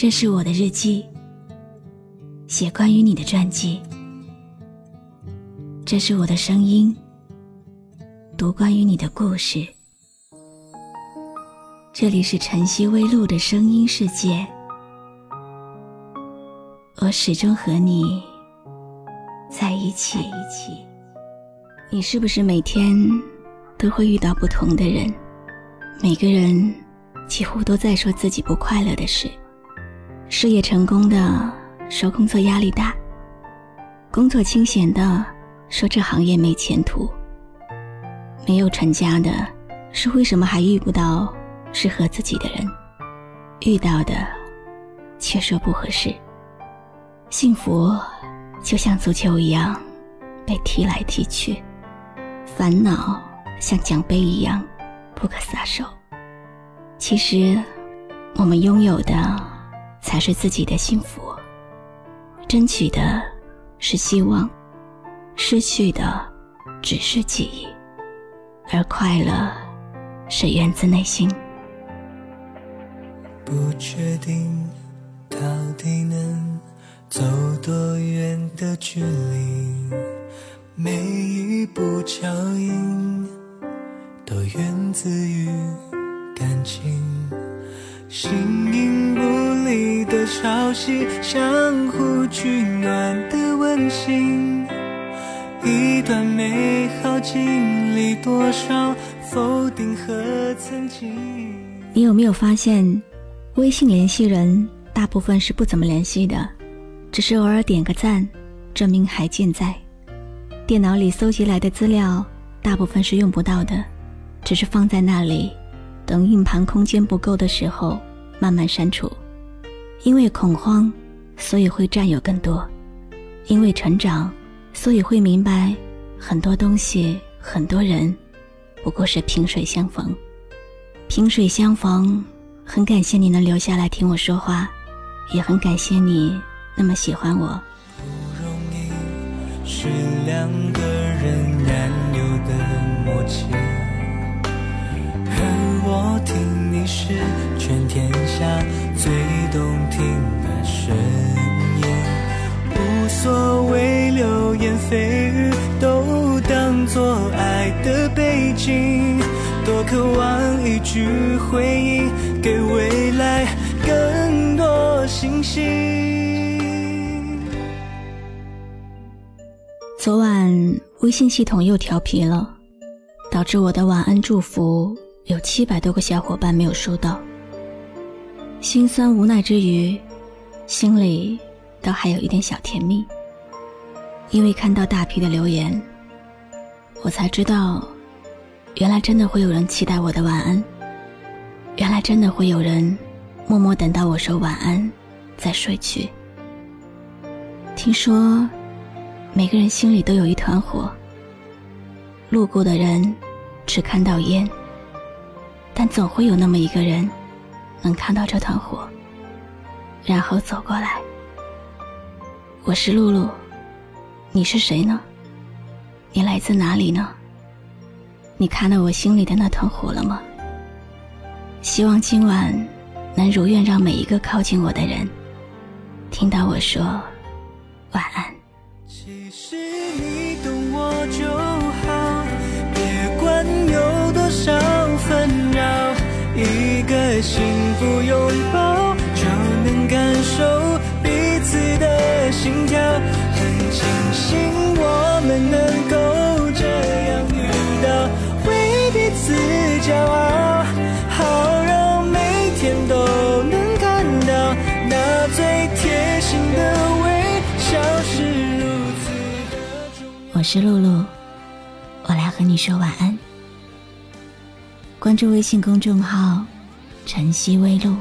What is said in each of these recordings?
这是我的日记，写关于你的传记。这是我的声音，读关于你的故事。这里是晨曦微露的声音世界，我始终和你在一起。你是不是每天都会遇到不同的人？每个人几乎都在说自己不快乐的事。事业成功的说工作压力大，工作清闲的说这行业没前途。没有成家的是为什么还遇不到适合自己的人？遇到的却说不合适。幸福就像足球一样被踢来踢去。烦恼像奖杯一样不可撒手。其实，我们拥有的才是自己的幸福，争取的是希望，失去的只是记忆，而快乐是源自内心。不确定到底能走多远的距离。每一步脚印都源自于感情，形影不离的潮汐，相互取暖的温馨。一段美好经历，多少否定和曾经。你有没有发现，微信联系人大部分是不怎么联系的，只是偶尔点个赞，证明还健在。电脑里搜集来的资料，大部分是用不到的，只是放在那里，等硬盘空间不够的时候慢慢删除。因为恐慌，所以会占有更多；因为成长，所以会明白很多东西、很多人，不过是萍水相逢。萍水相逢，很感谢你能留下来听我说话，也很感谢你那么喜欢我。是两个人有的默契，我听你是全天下最动听的声音。无所谓流言蜚语，都当作爱的背景。多渴望一句回应，给未来更多信心。昨晚微信系统又调皮了，导致我的晚安祝福有七百多个小伙伴没有收到。心酸无奈之余，心里倒还有一点小甜蜜。因为看到大批的留言，我才知道，原来真的会有人期待我的晚安，原来真的会有人默默等到我说晚安再睡去。听说。每个人心里都有一团火，路过的人只看到烟，但总会有那么一个人能看到这团火，然后走过来。我是露露，你是谁呢？你来自哪里呢？你看到我心里的那团火了吗？希望今晚能如愿让每一个靠近我的人听到我说晚安。其实你懂我就我是露露，我来和你说晚安。关注微信公众号。晨曦微露，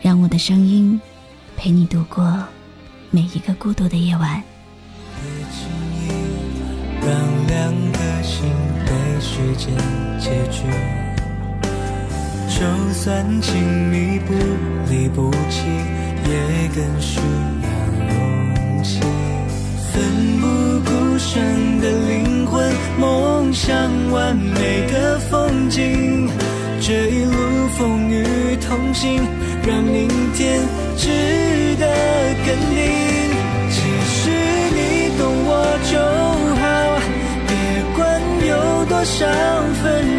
让我的声音陪你度过每一个孤独的夜晚。别轻易让两颗心被时间结局，就算亲密不离不弃，也更需要勇气。奋不生的灵魂，梦想完美的风景。这一路风雨同行。让明天值得肯定。其实你懂我就好，别管有多少纷